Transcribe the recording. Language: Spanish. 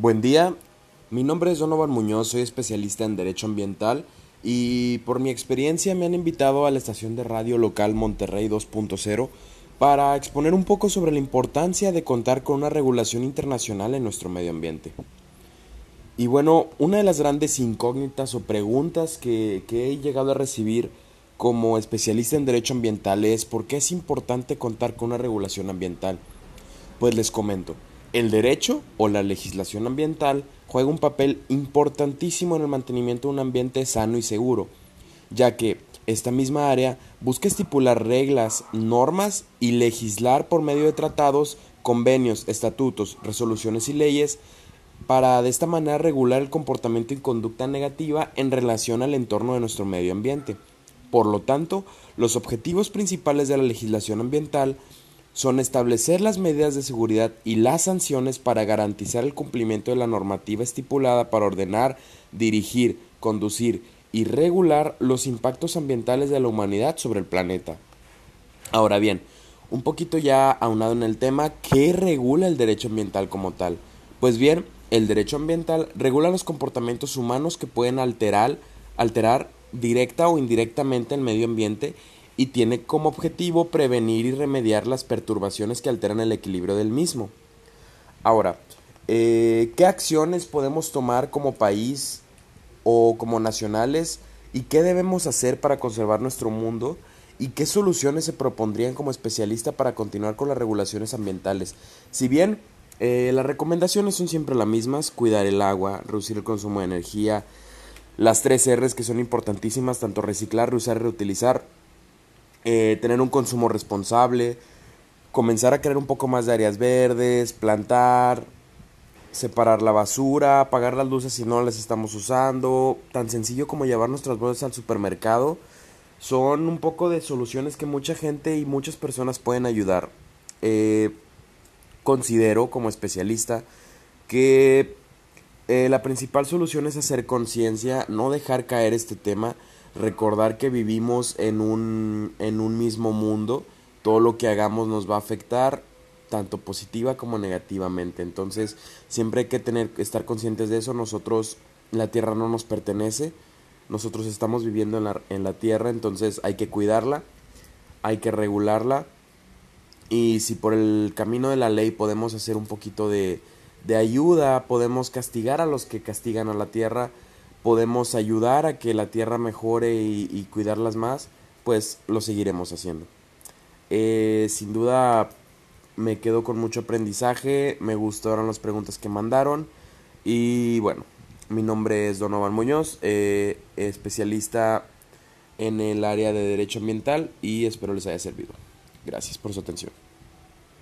Buen día, mi nombre es Donovan Muñoz, soy especialista en Derecho Ambiental y por mi experiencia me han invitado a la estación de radio local Monterrey 2.0 para exponer un poco sobre la importancia de contar con una regulación internacional en nuestro medio ambiente. Y bueno, una de las grandes incógnitas o preguntas que, he llegado a recibir como especialista en Derecho Ambiental es ¿por qué es importante contar con una regulación ambiental? Pues les comento. El derecho o la legislación ambiental juega un papel importantísimo en el mantenimiento de un ambiente sano y seguro, ya que esta misma área busca estipular reglas, normas y legislar por medio de tratados, convenios, estatutos, resoluciones y leyes para de esta manera regular el comportamiento y conducta negativa en relación al entorno de nuestro medio ambiente. Por lo tanto, los objetivos principales de la legislación ambiental son establecer las medidas de seguridad y las sanciones para garantizar el cumplimiento de la normativa estipulada para ordenar, dirigir, conducir y regular los impactos ambientales de la humanidad sobre el planeta. Ahora bien, un poquito ya aunado en el tema, ¿qué regula el derecho ambiental como tal? Pues bien, el derecho ambiental regula los comportamientos humanos que pueden alterar, alterar directa o indirectamente el medio ambiente y tiene como objetivo prevenir y remediar las perturbaciones que alteran el equilibrio del mismo. Ahora, eh, ¿qué acciones podemos tomar como país o como nacionales y qué debemos hacer para conservar nuestro mundo? ¿Y qué soluciones se propondrían como especialista para continuar con las regulaciones ambientales? Si bien eh, las recomendaciones son siempre las mismas, cuidar el agua, reducir el consumo de energía, las tres R's que son importantísimas, tanto reciclar, reusar reutilizar, eh, tener un consumo responsable, comenzar a crear un poco más de áreas verdes, plantar, separar la basura, apagar las luces si no las estamos usando, tan sencillo como llevar nuestras bolsas al supermercado, son un poco de soluciones que mucha gente y muchas personas pueden ayudar. Eh, considero como especialista que eh, la principal solución es hacer conciencia, no dejar caer este tema, recordar que vivimos en un, en un mismo mundo, todo lo que hagamos nos va a afectar tanto positiva como negativamente. Entonces, siempre hay que tener estar conscientes de eso. Nosotros la tierra no nos pertenece. Nosotros estamos viviendo en la, en la tierra, entonces hay que cuidarla, hay que regularla. Y si por el camino de la ley podemos hacer un poquito de, de ayuda, podemos castigar a los que castigan a la tierra, podemos ayudar a que la tierra mejore y, cuidarlas más, pues lo seguiremos haciendo. Eh, sin duda me quedo con mucho aprendizaje, me gustaron las preguntas que mandaron y bueno, mi nombre es Donovan Muñoz, eh, especialista en el área de derecho ambiental y espero les haya servido. Gracias por su atención.